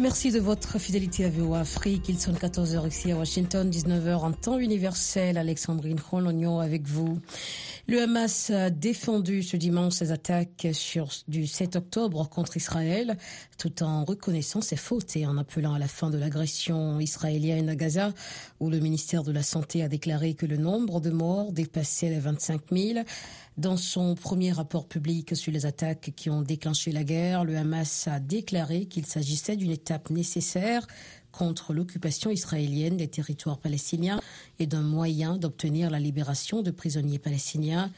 Merci de votre fidélité à VOA Afrique. Il sonne 14h ici à Washington, 19h en temps universel. Alexandrine Rolognon avec vous. Le Hamas a défendu ce dimanche ses attaques du 7 octobre contre Israël, tout en reconnaissant ses fautes et en appelant à la fin de l'agression israélienne à Gaza, où le ministère de la Santé a déclaré que le nombre de morts dépassait les 25 000. Dans son premier rapport public sur les attaques qui ont déclenché la guerre, le Hamas a déclaré qu'il s'agissait d'une étape nécessaire contre l'occupation israélienne des territoires palestiniens et d'un moyen d'obtenir la libération de prisonniers palestiniens.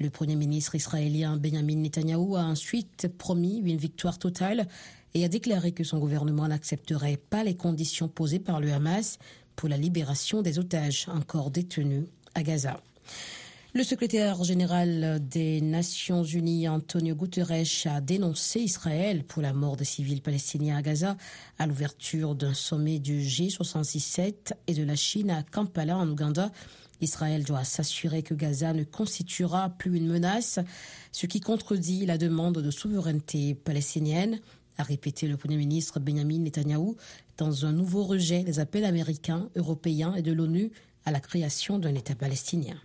Le Premier ministre israélien Benjamin Netanyahu a ensuite promis une victoire totale et a déclaré que son gouvernement n'accepterait pas les conditions posées par le Hamas pour la libération des otages encore détenus à Gaza. Le secrétaire général des Nations Unies, Antonio Guterres, a dénoncé Israël pour la mort des civils palestiniens à Gaza à l'ouverture d'un sommet du G77 et de la Chine à Kampala, en Ouganda. Israël doit s'assurer que Gaza ne constituera plus une menace, ce qui contredit la demande de souveraineté palestinienne, a répété le Premier ministre Benjamin Netanyahu dans un nouveau rejet des appels américains, européens et de l'ONU à la création d'un État palestinien.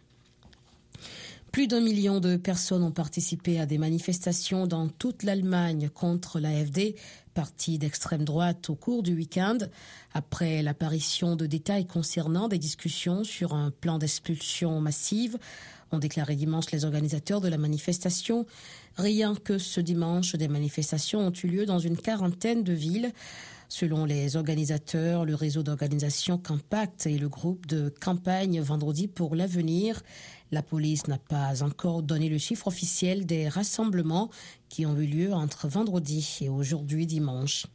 Plus d'un million de personnes ont participé à des manifestations dans toute l'Allemagne contre l'AFD, parti d'extrême droite, au cours du week-end, après l'apparition de détails concernant des discussions sur un plan d'expulsion massive ont déclaré dimanche les organisateurs de la manifestation. Rien que ce dimanche, des manifestations ont eu lieu dans une quarantaine de villes. Selon les organisateurs, le réseau d'organisation Campact et le groupe de campagne Vendredi pour l'avenir, la police n'a pas encore donné le chiffre officiel des rassemblements qui ont eu lieu entre vendredi et aujourd'hui dimanche.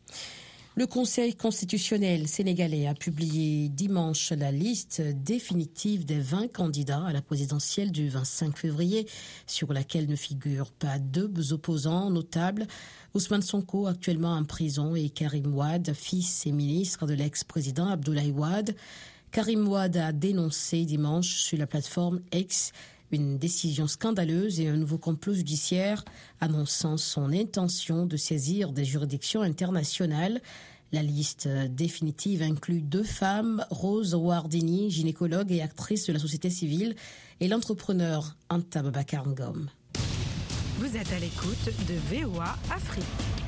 Le Conseil constitutionnel sénégalais a publié dimanche la liste définitive des 20 candidats à la présidentielle du 25 février, sur laquelle ne figurent pas deux opposants notables, Ousmane Sonko actuellement en prison et Karim Wade, fils et ministre de l'ex-président Abdoulaye Wade. Karim Wade a dénoncé dimanche sur la plateforme X une décision scandaleuse et un nouveau complot judiciaire annonçant son intention de saisir des juridictions internationales. La liste définitive inclut deux femmes, Rose Wardini, gynécologue et actrice de la société civile, et l'entrepreneur Anta Ngom. Vous êtes à l'écoute de VOA Afrique.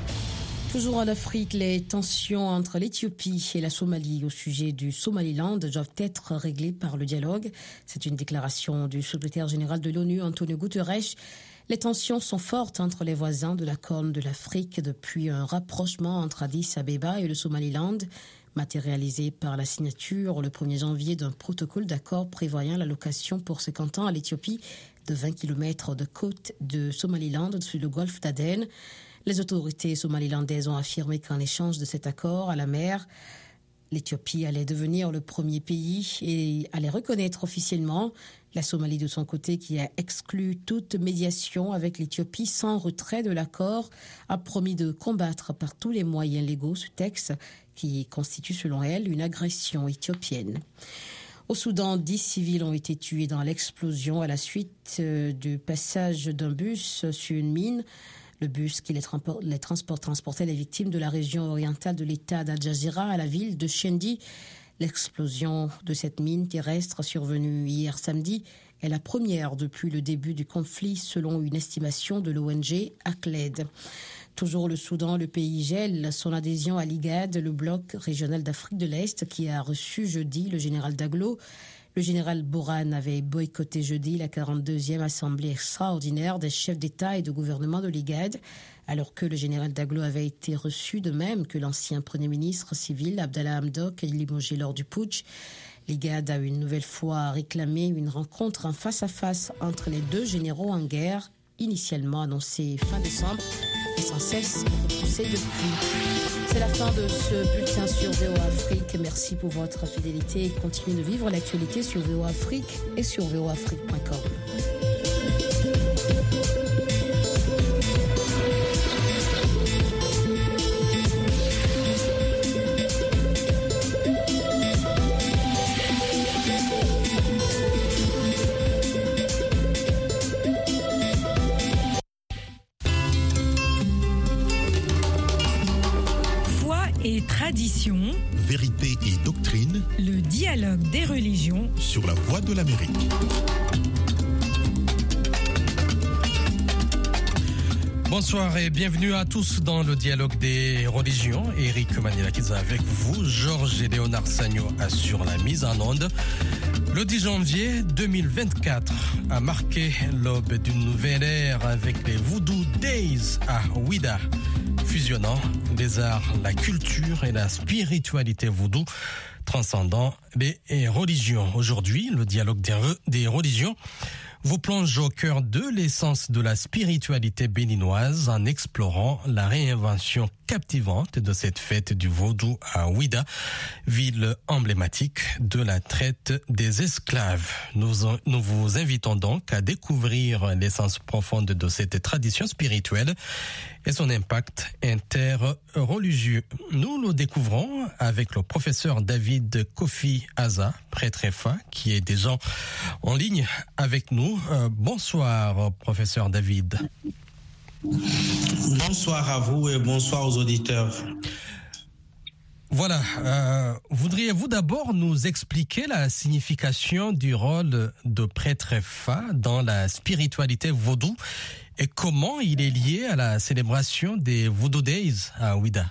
Toujours en Afrique, les tensions entre l'Éthiopie et la Somalie au sujet du Somaliland doivent être réglées par le dialogue. C'est une déclaration du secrétaire général de l'ONU, Antonio Guterres. Les tensions sont fortes entre les voisins de la Corne de l'Afrique depuis un rapprochement entre Addis Abeba et le Somaliland, matérialisé par la signature le 1er janvier d'un protocole d'accord prévoyant l'allocation pour 50 ans à l'Éthiopie de 20 km de côte de Somaliland sur le golfe d'Aden. Les autorités somalilandaises ont affirmé qu'en échange de cet accord à la mer, l'Éthiopie allait devenir le premier pays et allait reconnaître officiellement la Somalie de son côté, qui a exclu toute médiation avec l'Éthiopie sans retrait de l'accord, a promis de combattre par tous les moyens légaux ce texte qui constitue selon elle une agression éthiopienne. Au Soudan, dix civils ont été tués dans l'explosion à la suite euh, du passage d'un bus sur une mine le bus qui les, transportait les victimes de la région orientale de l'État d'Al Jazeera à la ville de Shendi. L'explosion de cette mine terrestre survenue hier samedi est la première depuis le début du conflit selon une estimation de l'ONG ACLED. Toujours le Soudan, le pays gèle son adhésion à l'IGAD, le bloc régional d'Afrique de l'Est, qui a reçu jeudi le général Daglo le général Boran avait boycotté jeudi la 42e assemblée extraordinaire des chefs d'État et de gouvernement de l'IGAD, alors que le général Daglo avait été reçu de même que l'ancien premier ministre civil Abdallah Hamdok limogé lors du putsch. L'IGAD a une nouvelle fois réclamé une rencontre en face à face entre les deux généraux en guerre, initialement annoncée fin décembre et sans cesse repoussée depuis. C'est la fin de ce bulletin sur VO Afrique. Merci pour votre fidélité et continuez de vivre l'actualité sur VO Afrique et sur voafrique.com. de l'Amérique. Bonsoir et bienvenue à tous dans le dialogue des religions. Eric Manila avec vous, Georges et Léonard Sagno assure la mise en onde. Le 10 janvier 2024 a marqué l'aube d'une nouvelle ère avec les Voodoo Days à Ouida, fusionnant les arts, la culture et la spiritualité voodoo, transcendant les religions. Aujourd'hui, le dialogue des, des religions vous plonge au cœur de l'essence de la spiritualité béninoise en explorant la réinvention captivante de cette fête du vaudou à Ouida, ville emblématique de la traite des esclaves. Nous, vous invitons donc à découvrir l'essence profonde de cette tradition spirituelle et son impact interreligieux. Nous le découvrons avec le professeur David Kofi Aza, prêtre FA, qui est déjà en ligne avec nous. Euh, bonsoir, professeur David. Bonsoir à vous et bonsoir aux auditeurs. Voilà. Euh, Voudriez-vous d'abord nous expliquer la signification du rôle de prêtre Fa dans la spiritualité vaudou et comment il est lié à la célébration des Voodoo Days à Ouida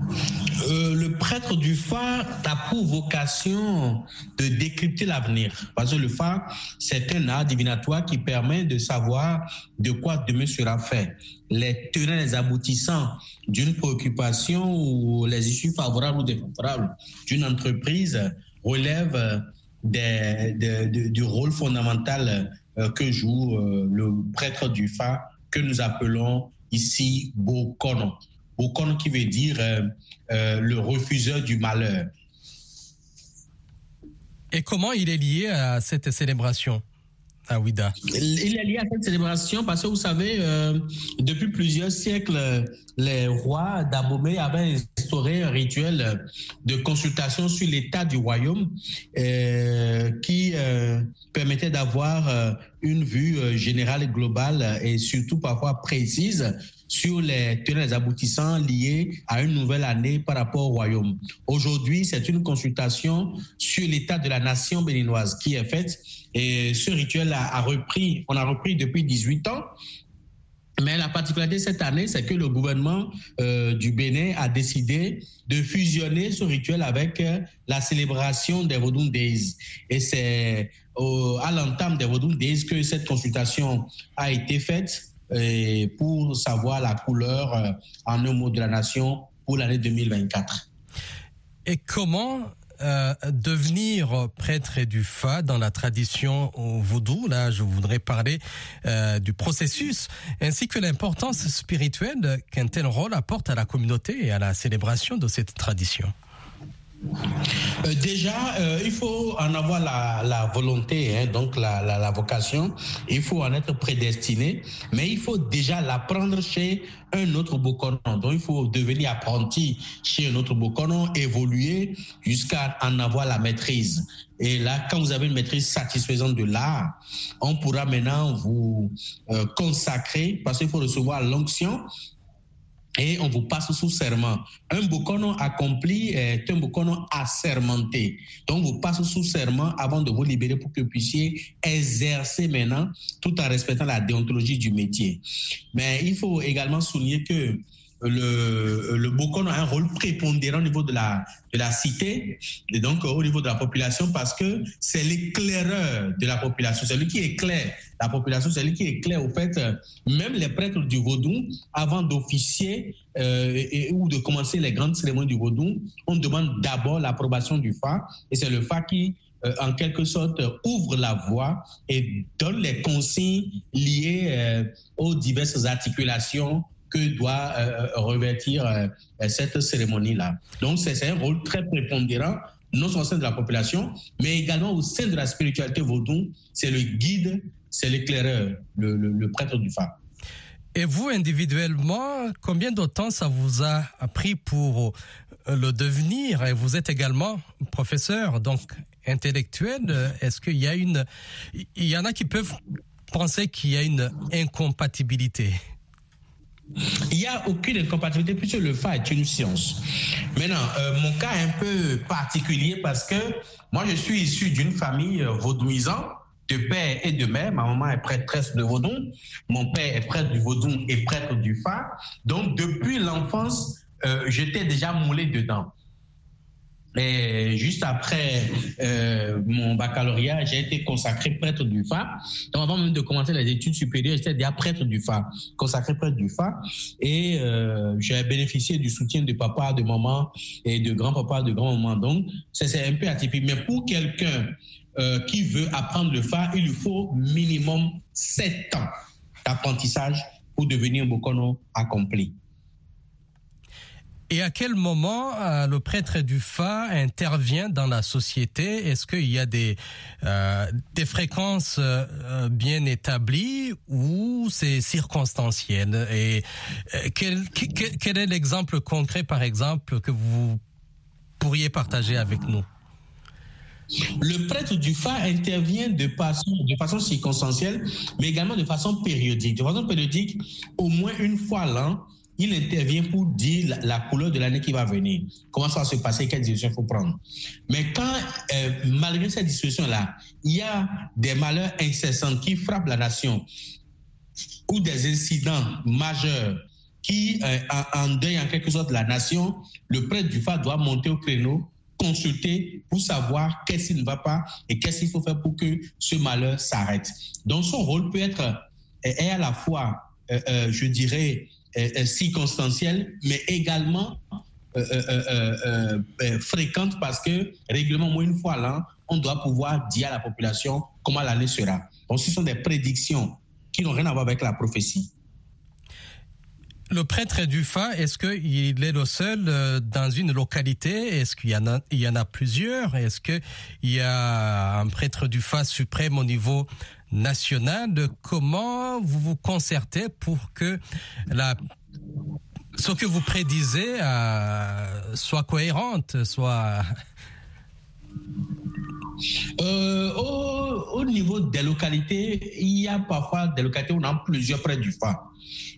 euh, le prêtre du phare a pour vocation de décrypter l'avenir. Parce que le phare, c'est un art divinatoire qui permet de savoir de quoi demain sera fait. Les tenants, les aboutissants d'une préoccupation ou les issues favorables ou défavorables d'une entreprise relèvent du rôle fondamental euh, que joue euh, le prêtre du phare que nous appelons ici Bokono. Bokono qui veut dire euh, le refuseur du malheur. Et comment il est lié à cette célébration à Ouida Il est lié à cette célébration parce que vous savez, depuis plusieurs siècles, les rois d'Abomey avaient instauré un rituel de consultation sur l'état du royaume qui permettait d'avoir une vue générale et globale et surtout parfois précise sur les tenants et aboutissants liés à une nouvelle année par rapport au royaume. Aujourd'hui, c'est une consultation sur l'état de la nation béninoise qui est faite et ce rituel a, repris, on a repris depuis 18 ans. Mais la particularité cette année, c'est que le gouvernement euh, du Bénin a décidé de fusionner ce rituel avec euh, la célébration des Vodun Days. Et c'est à l'entame des Vodun Days que cette consultation a été faite pour savoir la couleur euh, en un mot de la nation pour l'année 2024. Et comment euh, devenir prêtre du Fa dans la tradition vaudou? Là, je voudrais parler euh, du processus ainsi que l'importance spirituelle qu'un tel rôle apporte à la communauté et à la célébration de cette tradition. Euh, déjà, euh, il faut en avoir la, volonté, hein, donc la, vocation. Il faut en être prédestiné, mais il faut déjà l'apprendre chez un autre Bokonon. Donc, il faut devenir apprenti chez un autre Bokonon, évoluer jusqu'à en avoir la maîtrise. Et là, quand vous avez une maîtrise satisfaisante de l'art, on pourra maintenant vous euh, consacrer, parce qu'il faut recevoir l'onction et on vous passe sous serment. Un bokono accompli est un bokono assermenté. Donc, vous passe sous serment avant de vous libérer pour que vous puissiez exercer maintenant tout en respectant la déontologie du métier. Mais il faut également souligner que le, le Bokon a un rôle prépondérant au niveau de la, de la cité et donc au niveau de la population parce que c'est l'éclaireur de la population, c'est lui qui éclaire la population, c'est lui qui éclaire au fait même les prêtres du Vaudou avant d'officier euh, ou de commencer les grandes cérémonies du Vaudou, on demande d'abord l'approbation du FA et c'est le FA qui euh, en quelque sorte ouvre la voie et donne les consignes liées euh, aux diverses articulations que doit euh, revêtir euh, cette cérémonie-là. Donc, c'est un rôle très prépondérant, non seulement au sein de la population, mais également au sein de la spiritualité vaudou. C'est le guide, c'est l'éclaireur, le, le, prêtre du phare. Et vous, individuellement, combien de temps ça vous a pris pour euh, le devenir? Et vous êtes également professeur, donc intellectuel. Est-ce qu'il y a une... Il y en a qui peuvent penser qu'il y a une incompatibilité? Il n'y a aucune incompatibilité puisque le Fa est une science. Maintenant, euh, mon cas est un peu particulier parce que moi, je suis issu d'une famille euh, vaudouisante de père et de mère. Ma maman est prêtresse de Vaudon. Mon père est prêtre du Vaudon et prêtre du Fa. Donc, depuis l'enfance, euh, j'étais déjà moulé dedans. Et juste après euh, mon baccalauréat, j'ai été consacré prêtre du Fa. Donc avant même de commencer les études supérieures, j'étais déjà prêtre du Fa, consacré prêtre du Fa. Et euh, j'ai bénéficié du soutien de papa, de maman et de grand-papa, de grand-maman. Donc c'est un peu atypique. Mais pour quelqu'un euh, qui veut apprendre le Fa, il lui faut minimum sept ans d'apprentissage pour devenir un Bokono accompli. Et à quel moment euh, le prêtre du Fa intervient dans la société? Est-ce qu'il y a des, euh, des fréquences euh, bien établies ou c'est circonstanciel? Et quel, quel, quel est l'exemple concret, par exemple, que vous pourriez partager avec nous? Le prêtre du Fa intervient de façon, de façon circonstancielle, mais également de façon périodique. De façon périodique, au moins une fois l'an, il intervient pour dire la, couleur de l'année qui va venir, comment ça va se passer, quelle direction il faut prendre? Mais quand, euh, malgré cette discussion-là, il y a des malheurs incessants qui frappent la nation ou des incidents majeurs qui euh, endeuillent en quelque sorte la nation, le prêtre du Fa doit monter au créneau, consulter pour savoir qu'est-ce qui ne va pas et qu'est-ce qu'il faut faire pour que ce malheur s'arrête. Donc son rôle peut être est à la fois, euh, euh, je dirais, euh, circonstancielle, mais également euh, euh, euh, fréquente parce que régulièrement, une fois l'an, on doit pouvoir dire à la population comment l'année sera. Donc, ce sont des prédictions qui n'ont rien à voir avec la prophétie. Le prêtre du Fa, est-ce qu'il est le seul dans une localité? Est-ce qu'il y en a, il y en a plusieurs? Est-ce qu'il y a un prêtre du Fa suprême au niveau national? Comment vous vous concertez pour que la ce que vous prédisez euh, soit cohérente, soit euh, au, au, niveau des localités, il y a parfois des localités où on a plusieurs près du Fa.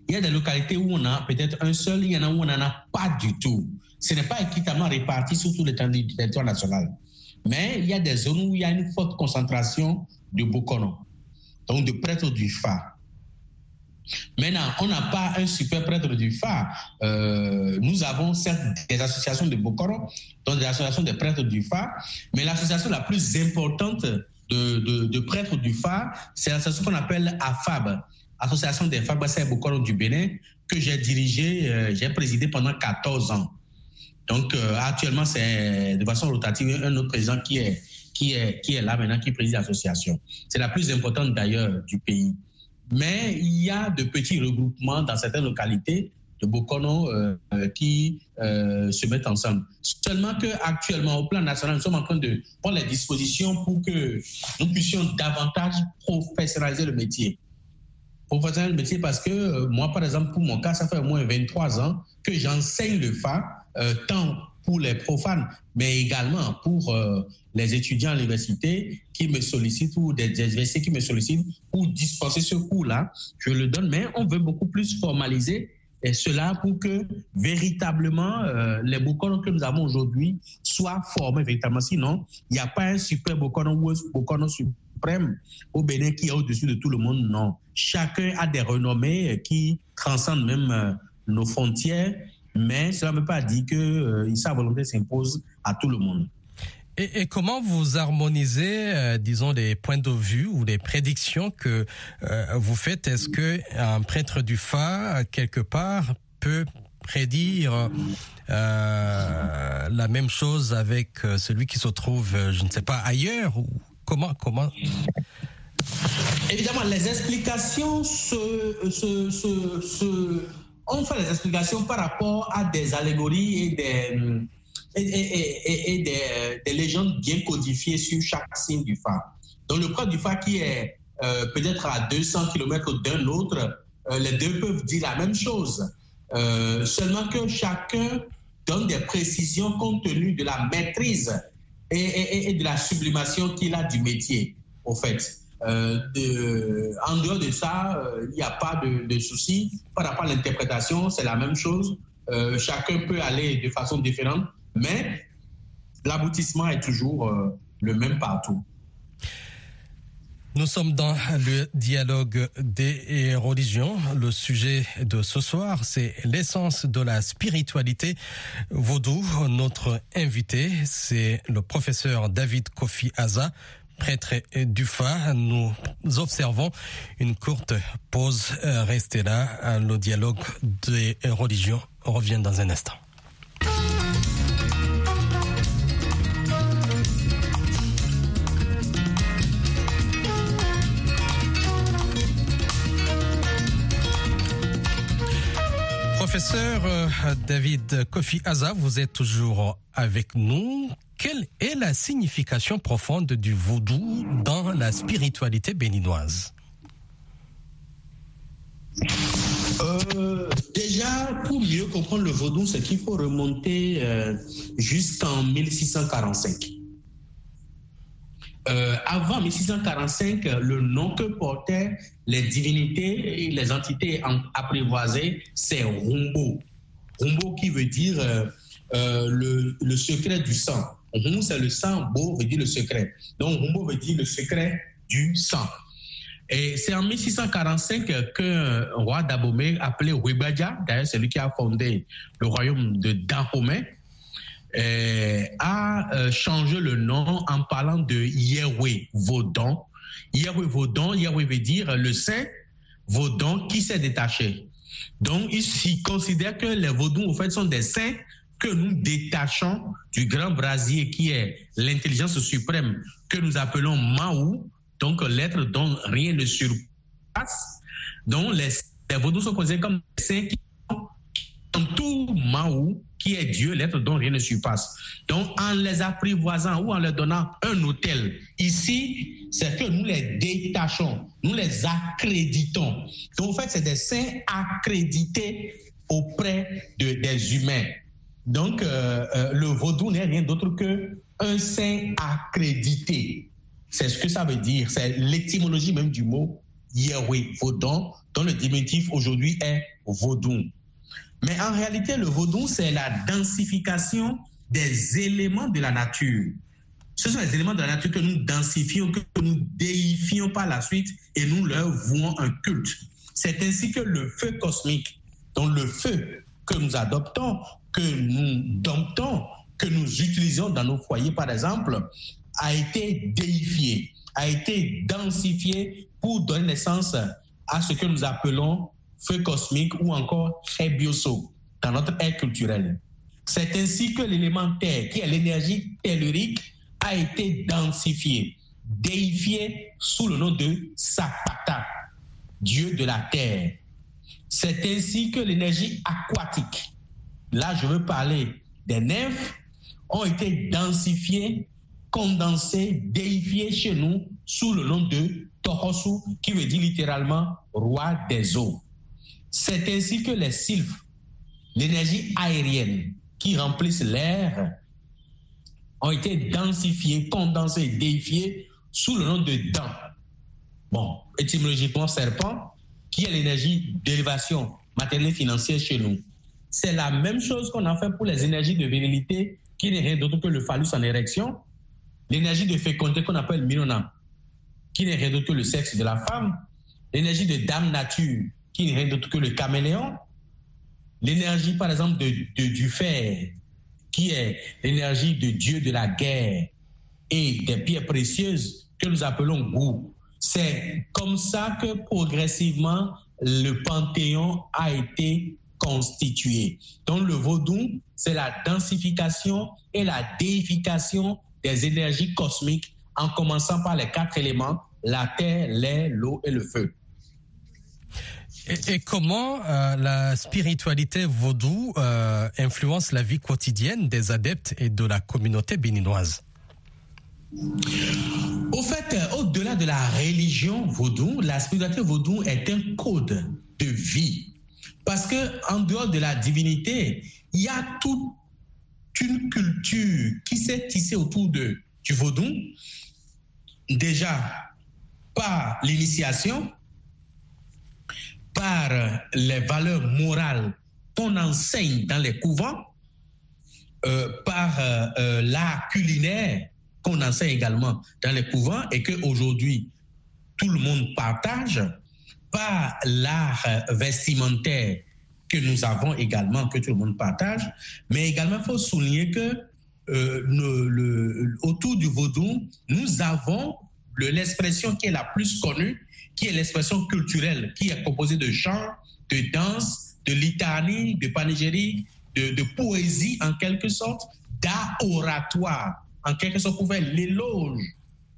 Il y a des localités où on a peut-être un seul, il y en a où on n'en a pas du tout. Ce n'est pas équitablement réparti sur tout le territoire national. Mais il y a des zones où il y a une forte concentration de Bokono, donc de prêtres du Fa. Maintenant, on n'a pas un super prêtre du Fa. Euh, nous avons certes des associations de Bokoro, donc des associations de prêtres du Fa, mais l'association la plus importante de, prêtres du Fa, c'est l'association qu'on appelle AFAB, Association des Fabricants Bokoro du Bénin, que j'ai dirigée, euh, j'ai présidé pendant 14 ans. Donc, euh, actuellement, c'est de façon rotative un autre président qui est, qui est, qui est là maintenant, qui préside l'association. C'est la plus importante d'ailleurs du pays mais il y a de petits regroupements dans certaines localités de Bokono euh, qui euh, se mettent ensemble. Seulement qu'actuellement, au plan national, nous sommes en train de prendre les dispositions pour que nous puissions davantage professionnaliser le métier. Professionnaliser le métier parce que euh, moi, par exemple, pour mon cas, ça fait au moins 23 ans que j'enseigne le FA, euh, tant pour les profanes, mais également pour euh, les étudiants à l'université qui me sollicitent ou des, universités qui me sollicitent pour dispenser ce cours-là. Je le donne, mais on veut beaucoup plus formaliser et cela pour que véritablement euh, les Bokono que nous avons aujourd'hui soient formés véritablement. Sinon, il n'y a pas un super Bokono ou un Bokono suprême au Bénin qui est au-dessus de tout le monde. Non. Chacun a des renommées qui transcendent même euh, nos frontières mais cela ne veut pas dire que euh, sa volonté s'impose à tout le monde. Et, et, comment vous harmonisez, euh, disons, les points de vue ou les prédictions que euh, vous faites? Est-ce que un prêtre du Fa, quelque part, peut prédire euh, la même chose avec celui qui se trouve, je ne sais pas, ailleurs ou comment comment? Évidemment, les explications se, se, se, se on fait des explications par rapport à des allégories et des, et, et, et, et des, légendes bien codifiées sur chaque signe du phare. Donc le prêtre du phare qui est euh, peut-être à 200 km d'un autre, euh, les deux peuvent dire la même chose. Euh, seulement que chacun donne des précisions compte tenu de la maîtrise et, de la sublimation qu'il a du métier, au fait. En dehors de ça, il n'y a pas de, de souci. Par rapport à l'interprétation, c'est la même chose. chacun peut aller de façon différente, mais l'aboutissement est toujours le même partout. Nous sommes dans le dialogue des religions. Le sujet de ce soir, c'est l'essence de la spiritualité vaudou. Notre invité, c'est le professeur David Kofi Aza, prêtre du Fa. Nous observons une courte pause. Restez là. Le dialogue des religions revient dans un instant. Professeur euh, David Kofi Aza, vous êtes toujours avec nous. Quelle est la signification profonde du vaudou dans la spiritualité béninoise? Euh, Déjà, pour mieux comprendre le vaudou, c'est qu'il faut remonter euh, jusqu'en 1645. Euh, avant 1645, le nom que portaient les divinités et les entités apprivoisées, c'est Rumbo. Rumbo qui veut dire le, secret du sang. Rumbo, c'est le sang, Bo veut dire le secret. Donc Rumbo veut dire le secret du sang. Et c'est en 1645 qu'un roi d'Abomey appelé Wibadja, d'ailleurs c'est lui qui a fondé le royaume de Dahomey, euh, a euh, changé le nom en parlant de Yahweh Vaudon. Yahweh Vaudon, Yahweh veut dire le saint Vaudon qui s'est détaché. Donc, il considère que les Vaudons, au fait, sont des saints que nous détachons du grand brasier qui est l'intelligence suprême que nous appelons Maou, donc l'être dont rien ne surpasse. Donc, les, les Vaudous sont considérés comme des saints qui sont tout Maou qui est Dieu, l'être dont rien ne surpasse. Donc, en les apprivoisant ou en leur donnant un hôtel, ici, c'est que nous les détachons, nous les accréditons. Donc, en fait, c'est des saints accrédités auprès de, des humains. Donc, euh, euh, le vaudou n'est rien d'autre que un saint accrédité. C'est ce que ça veut dire. C'est l'étymologie même du mot Yahweh, vaudon, dont le diminutif aujourd'hui est vaudou. Mais en réalité, le vaudou, c'est la densification des éléments de la nature. Ce sont les éléments de la nature que nous densifions, que nous déifions par la suite et nous leur vouons un culte. C'est ainsi que le feu cosmique, donc le feu que nous adoptons, que nous domptons, que nous utilisons dans nos foyers, par exemple, a été déifié, a été densifié pour donner naissance à ce que nous appelons feu cosmique ou encore bioso dans notre ère culturelle. C'est ainsi que l'élément terre, qui est l'énergie tellurique, a été densifié, déifié sous le nom de Sapata, dieu de la terre. C'est ainsi que l'énergie aquatique, là je veux parler des nymphes, ont été densifiées, condensées, déifiées chez nous sous le nom de Tohosu, qui veut dire littéralement roi des eaux. C'est ainsi que les sylphes, l'énergie aérienne qui remplissent l'air, ont été densifiés, condensés, déifiés sous le nom de dents. Bon, étymologiquement serpent, qui est l'énergie d'élévation matérielle financière chez nous. C'est la même chose qu'on a fait pour les énergies de virilité, qui n'est rien d'autre que le phallus en érection, l'énergie de fécondité qu'on appelle minona, qui n'est rien d'autre que le sexe de la femme, l'énergie de dame nature, qui n'est rien d'autre que le caméléon. L'énergie, par exemple, de, du fer, qui est l'énergie de Dieu de la guerre et des pierres précieuses que nous appelons goût. C'est comme ça que progressivement le panthéon a été constitué. Donc le vaudou, c'est la densification et la déification des énergies cosmiques en commençant par les quatre éléments, la terre, l'air, l'eau et le feu. Et, comment euh, la spiritualité vaudou euh, influence la vie quotidienne des adeptes et de la communauté béninoise? Au fait, euh, au-delà de la religion vaudou, la spiritualité vaudou est un code de vie. Parce que en dehors de la divinité, il y a toute une culture qui s'est tissée autour de, du vaudou. Déjà, par l'initiation, par les valeurs morales qu'on enseigne dans les couvents, euh, par euh, euh, l'art culinaire qu'on enseigne également dans les couvents et qu'aujourd'hui tout le monde partage, par l'art vestimentaire que nous avons également, que tout le monde partage, mais également il faut souligner que le, autour du vaudou, nous avons l'expression qui est la plus connue, qui est l'expression culturelle, qui est composée de chants, de danse, de litanie, de panégérie, de, poésie en quelque sorte, d'art oratoire, en quelque sorte pour faire l'éloge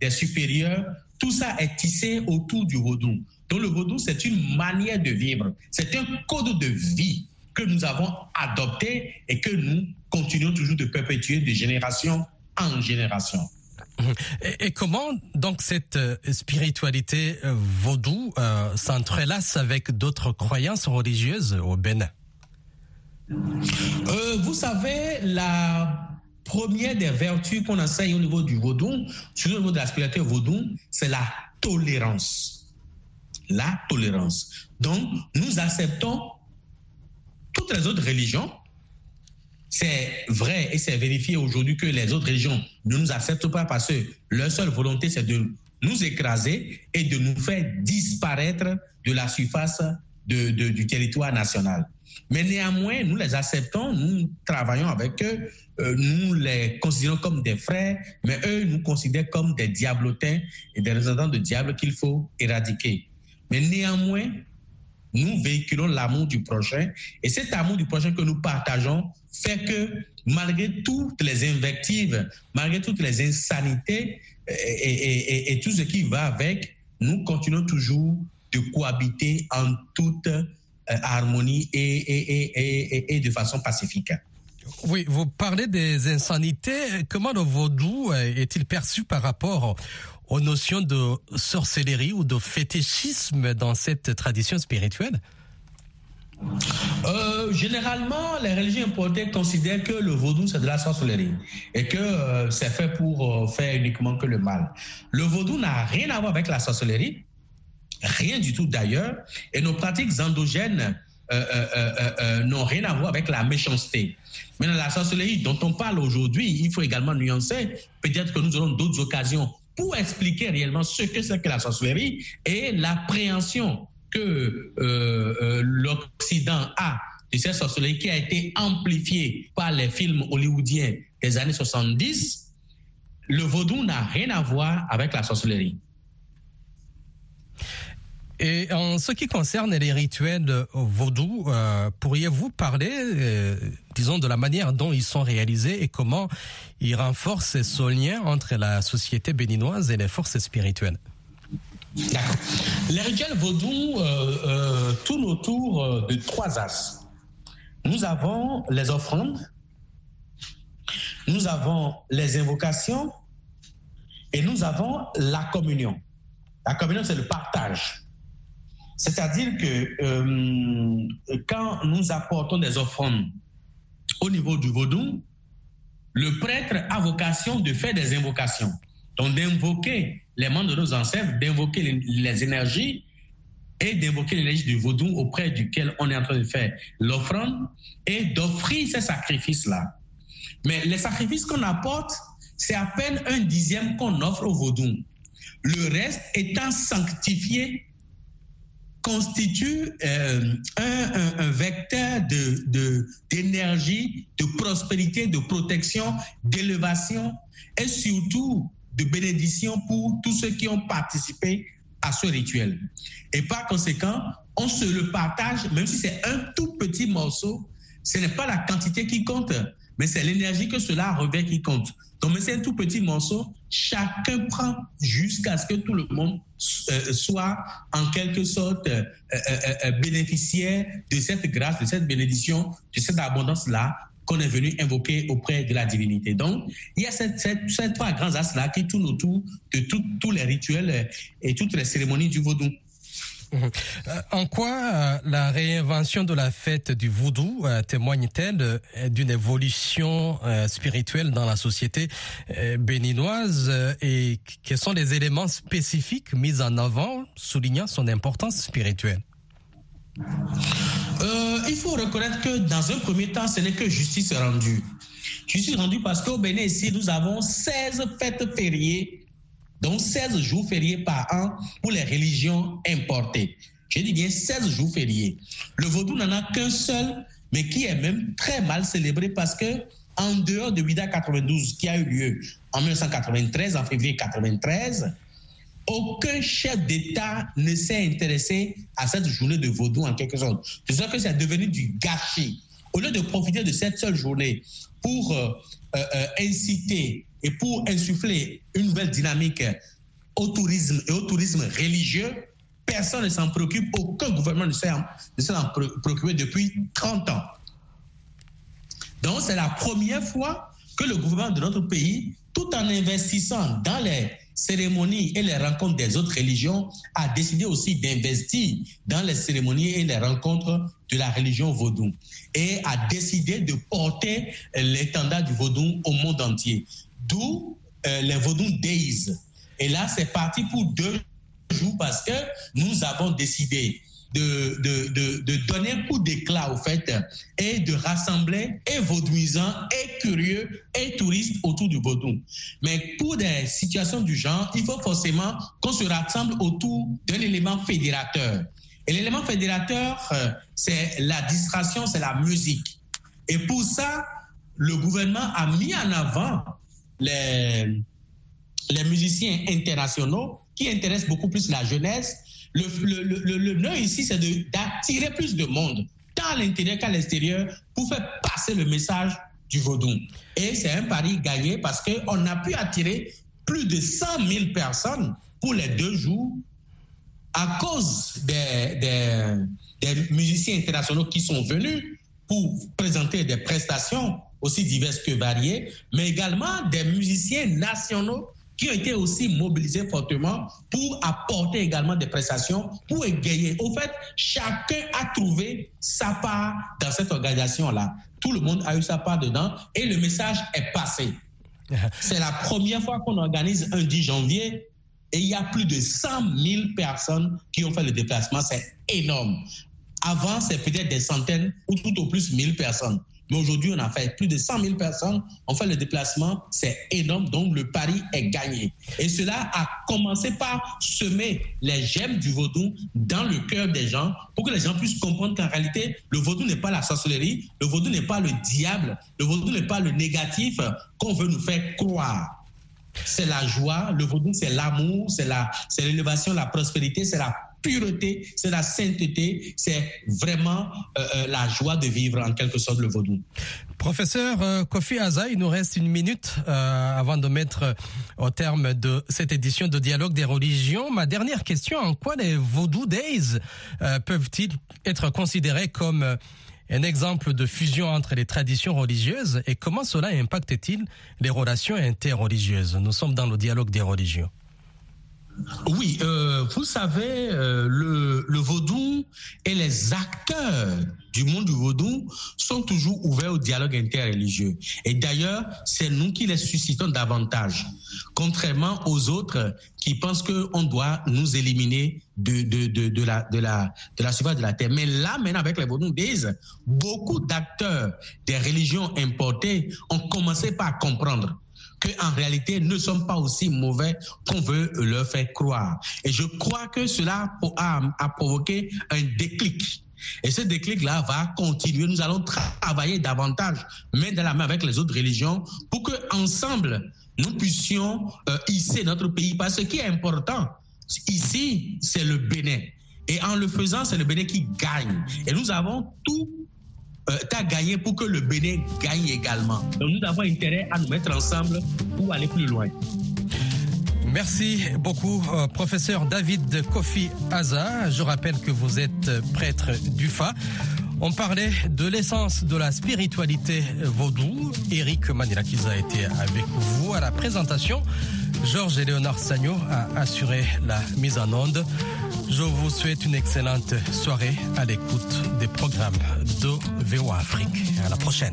des supérieurs. Tout ça est tissé autour du vaudou. Donc le vaudou, c'est une manière de vivre, c'est un code de vie que nous avons adopté et que nous continuons toujours de perpétuer de génération en génération. Et, comment donc cette euh, spiritualité euh, vaudou euh, s'entrelace avec d'autres croyances religieuses au Bénin? Vous savez, la première des vertus qu'on enseigne au niveau du vaudou, surtout au niveau de la spiritualité vaudou, c'est la tolérance. La tolérance. Donc, nous acceptons toutes les autres religions c'est vrai et c'est vérifié aujourd'hui que les autres régions ne nous acceptent pas parce que leur seule volonté, c'est de nous écraser et de nous faire disparaître de la surface du territoire national. Mais néanmoins, nous les acceptons, nous travaillons avec eux, euh, nous les considérons comme des frères, mais eux nous considèrent comme des diablotins et des représentants de diable qu'il faut éradiquer. Mais néanmoins, nous véhiculons l'amour du prochain et cet amour du prochain que nous partageons fait que malgré toutes les invectives, malgré toutes les insanités et, tout ce qui va avec, nous continuons toujours de cohabiter en toute euh, harmonie et, de façon pacifique. Oui, vous parlez des insanités. Comment le vaudou est-il perçu par rapport aux notions de sorcellerie ou de fétichisme dans cette tradition spirituelle euh, généralement, les religions importées considèrent que le vaudou, c'est de la sorcellerie et que euh, c'est fait pour euh, faire uniquement que le mal. Le vaudou n'a rien à voir avec la sorcellerie, rien du tout d'ailleurs, et nos pratiques endogènes n'ont rien à voir avec la méchanceté. Mais la sorcellerie dont on parle aujourd'hui, il faut également nuancer. Peut-être que nous aurons d'autres occasions pour expliquer réellement ce que c'est que la sorcellerie et l'appréhension que euh, euh, l'Occident a de cette sorcellerie qui a été amplifiée par les films hollywoodiens des années 70, le vaudou n'a rien à voir avec la sorcellerie. Et en ce qui concerne les rituels vaudou, euh, pourriez-vous parler, disons, de la manière dont ils sont réalisés et comment ils renforcent ce lien entre la société béninoise et les forces spirituelles? D'accord. Les rituels vaudou euh, euh, tournent autour euh, de trois axes. Nous avons les offrandes, nous avons les invocations et nous avons la communion. La communion, c'est le partage. C'est-à-dire que quand nous apportons des offrandes au niveau du vaudou, le prêtre a vocation de faire des invocations. Donc d'invoquer les membres de nos ancêtres, d'invoquer les, énergies et d'invoquer l'énergie du vaudou auprès duquel on est en train de faire l'offrande et d'offrir ces sacrifices-là. Mais les sacrifices qu'on apporte, c'est à peine un dixième qu'on offre au vaudou. Le reste étant sanctifié constitue euh, un, vecteur de, d'énergie, de prospérité, de protection, d'élévation et surtout de bénédiction pour tous ceux qui ont participé à ce rituel. Et par conséquent, on se le partage, même si c'est un tout petit morceau, ce n'est pas la quantité qui compte, mais c'est l'énergie que cela revêt qui compte. Donc, c'est un tout petit morceau, chacun prend jusqu'à ce que tout le monde euh, soit en quelque sorte euh, euh, bénéficiaire de cette grâce, de cette bénédiction, de cette abondance-là qu'on est venu invoquer auprès de la divinité. Donc, il y a ces trois grands astres-là qui tournent autour de tous les rituels et toutes les cérémonies du vaudou. Mhm. Euh, en quoi euh, la réinvention de la fête du voodoo euh, témoigne-t-elle d'une évolution spirituelle dans la société béninoise et quels sont les éléments spécifiques mis en avant soulignant son importance spirituelle? Il faut reconnaître que dans un premier temps, ce n'est que justice rendue. Justice rendue parce qu'au Bénin, ici, nous avons 16 fêtes fériées donc 16 jours fériés par an pour les religions importées. Je dis bien 16 jours fériés. Le vaudou n'en a qu'un seul, mais qui est même très mal célébré parce que en dehors de Vida 92 qui a eu lieu en 1993, en février 93, aucun chef d'État ne s'est intéressé à cette journée de vaudou en quelque sorte. C'est ça que c'est devenu du gâchis. Au lieu de profiter de cette seule journée pour euh, euh, euh, inciter et pour insuffler une nouvelle dynamique au tourisme et au tourisme religieux, personne ne s'en préoccupe, aucun gouvernement ne s'en préoccupe depuis 30 ans. Donc c'est la première fois que le gouvernement de notre pays, tout en investissant dans les cérémonies et les rencontres des autres religions, a décidé aussi d'investir dans les cérémonies et les rencontres de la religion vaudou et a décidé de porter l'étendard du vaudou au monde entier. D'où euh, les Vaudou Days. Et là, c'est parti pour deux jours parce que nous avons décidé de, de, de, donner un coup d'éclat au fait et de rassembler et vaudouisants et curieux et touristes autour du vaudou. Mais pour des situations du genre, il faut forcément qu'on se rassemble autour d'un élément fédérateur. Et l'élément fédérateur, euh, c'est la distraction, c'est la musique. Et pour ça, le gouvernement a mis en avant les, musiciens internationaux qui intéressent beaucoup plus la jeunesse. Le, le, nœud ici, c'est d'attirer plus de monde, tant à l'intérieur qu'à l'extérieur, pour faire passer le message du vaudou. Et c'est un pari gagné parce qu'on a pu attirer plus de 100 000 personnes pour les deux jours à cause des musiciens internationaux qui sont venus pour présenter des prestations aussi diverses que variées, mais également des musiciens nationaux qui ont été aussi mobilisés fortement pour apporter également des prestations, pour égayer. Au fait, chacun a trouvé sa part dans cette organisation-là. Tout le monde a eu sa part dedans et le message est passé. C'est la première fois qu'on organise un 10 janvier et il y a plus de 100 000 personnes qui ont fait le déplacement. C'est énorme. Avant, c'est peut-être des centaines ou tout au plus 1000 personnes. Mais aujourd'hui, on a fait plus de 100 000 personnes, on fait le déplacement, c'est énorme, donc le pari est gagné. Et cela a commencé par semer les gemmes du vaudou dans le cœur des gens pour que les gens puissent comprendre qu'en réalité, le vaudou n'est pas la sorcellerie, le vaudou n'est pas le diable, le vaudou n'est pas le négatif qu'on veut nous faire croire. C'est la joie, le vaudou c'est l'amour, c'est l'élévation, la prospérité, c'est la pureté, c'est la sainteté, c'est vraiment euh, euh, la joie de vivre en quelque sorte le vaudou. Professeur euh, Kofi Aza, il nous reste une minute avant de mettre au terme de cette édition de Dialogue des religions. Ma dernière question, en quoi les Vaudou Days peuvent-ils être considérés comme un exemple de fusion entre les traditions religieuses et comment cela impacte-t-il les relations interreligieuses? Nous sommes dans le dialogue des religions. Oui, euh, vous savez, euh, le, vaudou et les acteurs du monde du vaudou sont toujours ouverts au dialogue interreligieux. Et d'ailleurs, c'est nous qui les suscitons davantage, contrairement aux autres qui pensent qu'on doit nous éliminer de la surface de la terre. Mais là, maintenant, avec les vaudous, beaucoup d'acteurs des religions importées ont commencé par comprendre qu'en réalité ne sommes pas aussi mauvais qu'on veut leur faire croire. Et je crois que cela a, a provoqué un déclic. Et ce déclic-là va continuer. Nous allons travailler davantage, main dans la main avec les autres religions, pour que ensemble nous puissions euh, hisser notre pays. Parce que ce qui est important ici, c'est le Bénin. Et en le faisant, c'est le Bénin qui gagne. Et nous avons tout euh, t'as gagné pour que le Bénin gagne également. Donc nous avons intérêt à nous mettre ensemble pour aller plus loin. Merci beaucoup, euh, professeur David Kofi Aza. Je rappelle que vous êtes prêtre du Fa. On parlait de l'essence de la spiritualité vaudou. Eric Manila qui a été avec vous à la présentation. Georges et Léonard Sagno a assuré la mise en onde. Je vous souhaite une excellente soirée à l'écoute des programmes de VOA Afrique. À la prochaine.